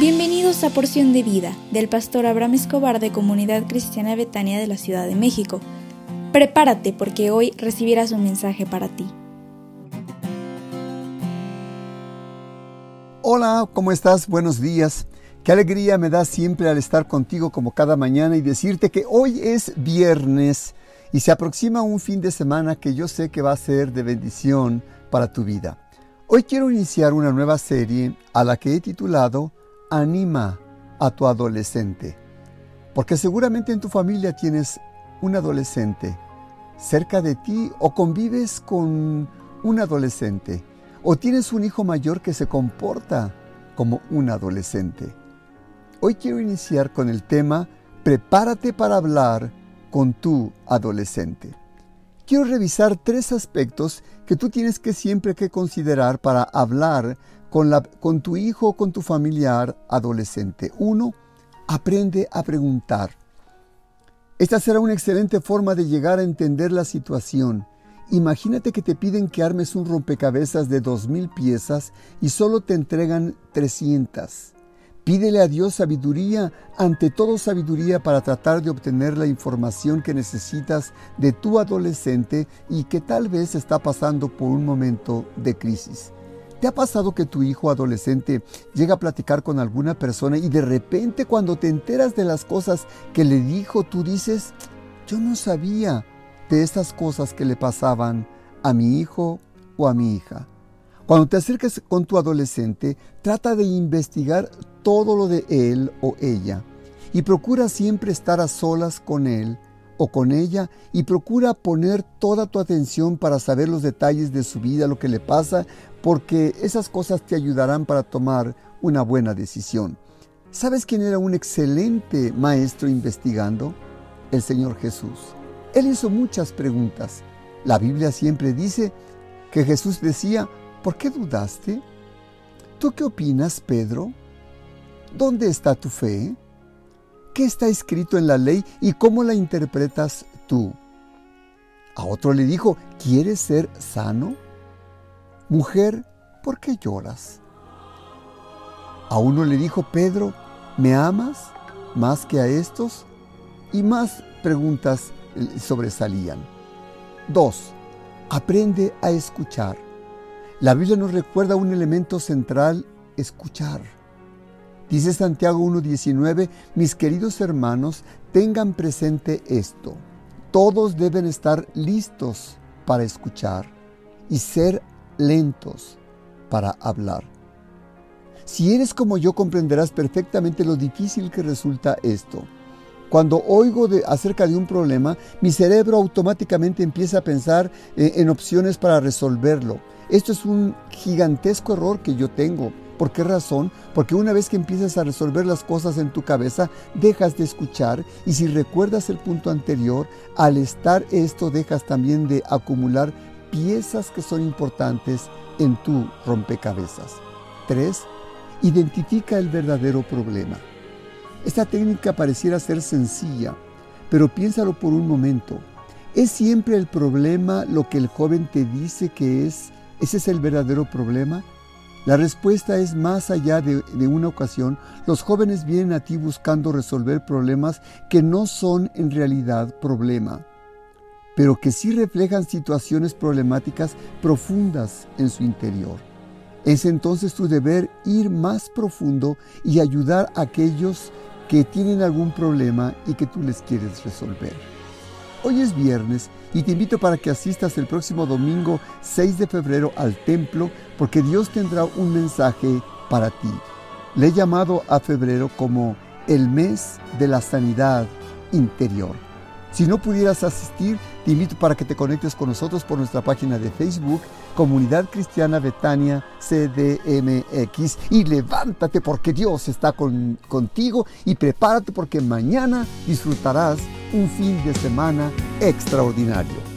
Bienvenidos a Porción de Vida del pastor Abraham Escobar de Comunidad Cristiana Betania de la Ciudad de México. Prepárate porque hoy recibirás un mensaje para ti. Hola, ¿cómo estás? Buenos días. Qué alegría me da siempre al estar contigo como cada mañana y decirte que hoy es viernes y se aproxima un fin de semana que yo sé que va a ser de bendición para tu vida. Hoy quiero iniciar una nueva serie a la que he titulado Anima a tu adolescente. Porque seguramente en tu familia tienes un adolescente cerca de ti o convives con un adolescente o tienes un hijo mayor que se comporta como un adolescente. Hoy quiero iniciar con el tema Prepárate para hablar con tu adolescente quiero revisar tres aspectos que tú tienes que siempre que considerar para hablar con, la, con tu hijo o con tu familiar adolescente. Uno, aprende a preguntar. Esta será una excelente forma de llegar a entender la situación. Imagínate que te piden que armes un rompecabezas de dos mil piezas y solo te entregan 300. Pídele a Dios sabiduría, ante todo sabiduría para tratar de obtener la información que necesitas de tu adolescente y que tal vez está pasando por un momento de crisis. ¿Te ha pasado que tu hijo adolescente llega a platicar con alguna persona y de repente cuando te enteras de las cosas que le dijo, tú dices, yo no sabía de estas cosas que le pasaban a mi hijo o a mi hija? Cuando te acerques con tu adolescente, trata de investigar todo lo de él o ella y procura siempre estar a solas con él o con ella y procura poner toda tu atención para saber los detalles de su vida, lo que le pasa, porque esas cosas te ayudarán para tomar una buena decisión. ¿Sabes quién era un excelente maestro investigando? El Señor Jesús. Él hizo muchas preguntas. La Biblia siempre dice que Jesús decía, ¿Por qué dudaste? ¿Tú qué opinas, Pedro? ¿Dónde está tu fe? ¿Qué está escrito en la ley y cómo la interpretas tú? A otro le dijo, ¿quieres ser sano? Mujer, ¿por qué lloras? A uno le dijo, Pedro, ¿me amas más que a estos? Y más preguntas sobresalían. Dos, aprende a escuchar. La Biblia nos recuerda un elemento central, escuchar. Dice Santiago 1.19, mis queridos hermanos, tengan presente esto. Todos deben estar listos para escuchar y ser lentos para hablar. Si eres como yo comprenderás perfectamente lo difícil que resulta esto. Cuando oigo acerca de un problema, mi cerebro automáticamente empieza a pensar eh, en opciones para resolverlo esto es un gigantesco error que yo tengo. ¿Por qué razón? Porque una vez que empiezas a resolver las cosas en tu cabeza, dejas de escuchar y si recuerdas el punto anterior, al estar esto dejas también de acumular piezas que son importantes en tu rompecabezas. 3. Identifica el verdadero problema. Esta técnica pareciera ser sencilla, pero piénsalo por un momento. ¿Es siempre el problema lo que el joven te dice que es ¿Ese es el verdadero problema? La respuesta es más allá de, una ocasión, los jóvenes vienen a ti buscando resolver problemas que no son en realidad problema, pero que sí reflejan situaciones problemáticas profundas en su interior. Es entonces tu deber ir más profundo y ayudar a aquellos que tienen algún problema y que tú les quieres resolver. Hoy es viernes y te invito para que asistas el próximo domingo 6 de febrero al templo porque Dios tendrá un mensaje para ti. Le he llamado a febrero como el mes de la sanidad interior. Si no pudieras asistir, te invito para que te conectes con nosotros por nuestra página de Facebook, Comunidad Cristiana Betania CDMX. Y levántate porque Dios está contigo y prepárate porque mañana disfrutarás un fin de semana extraordinario.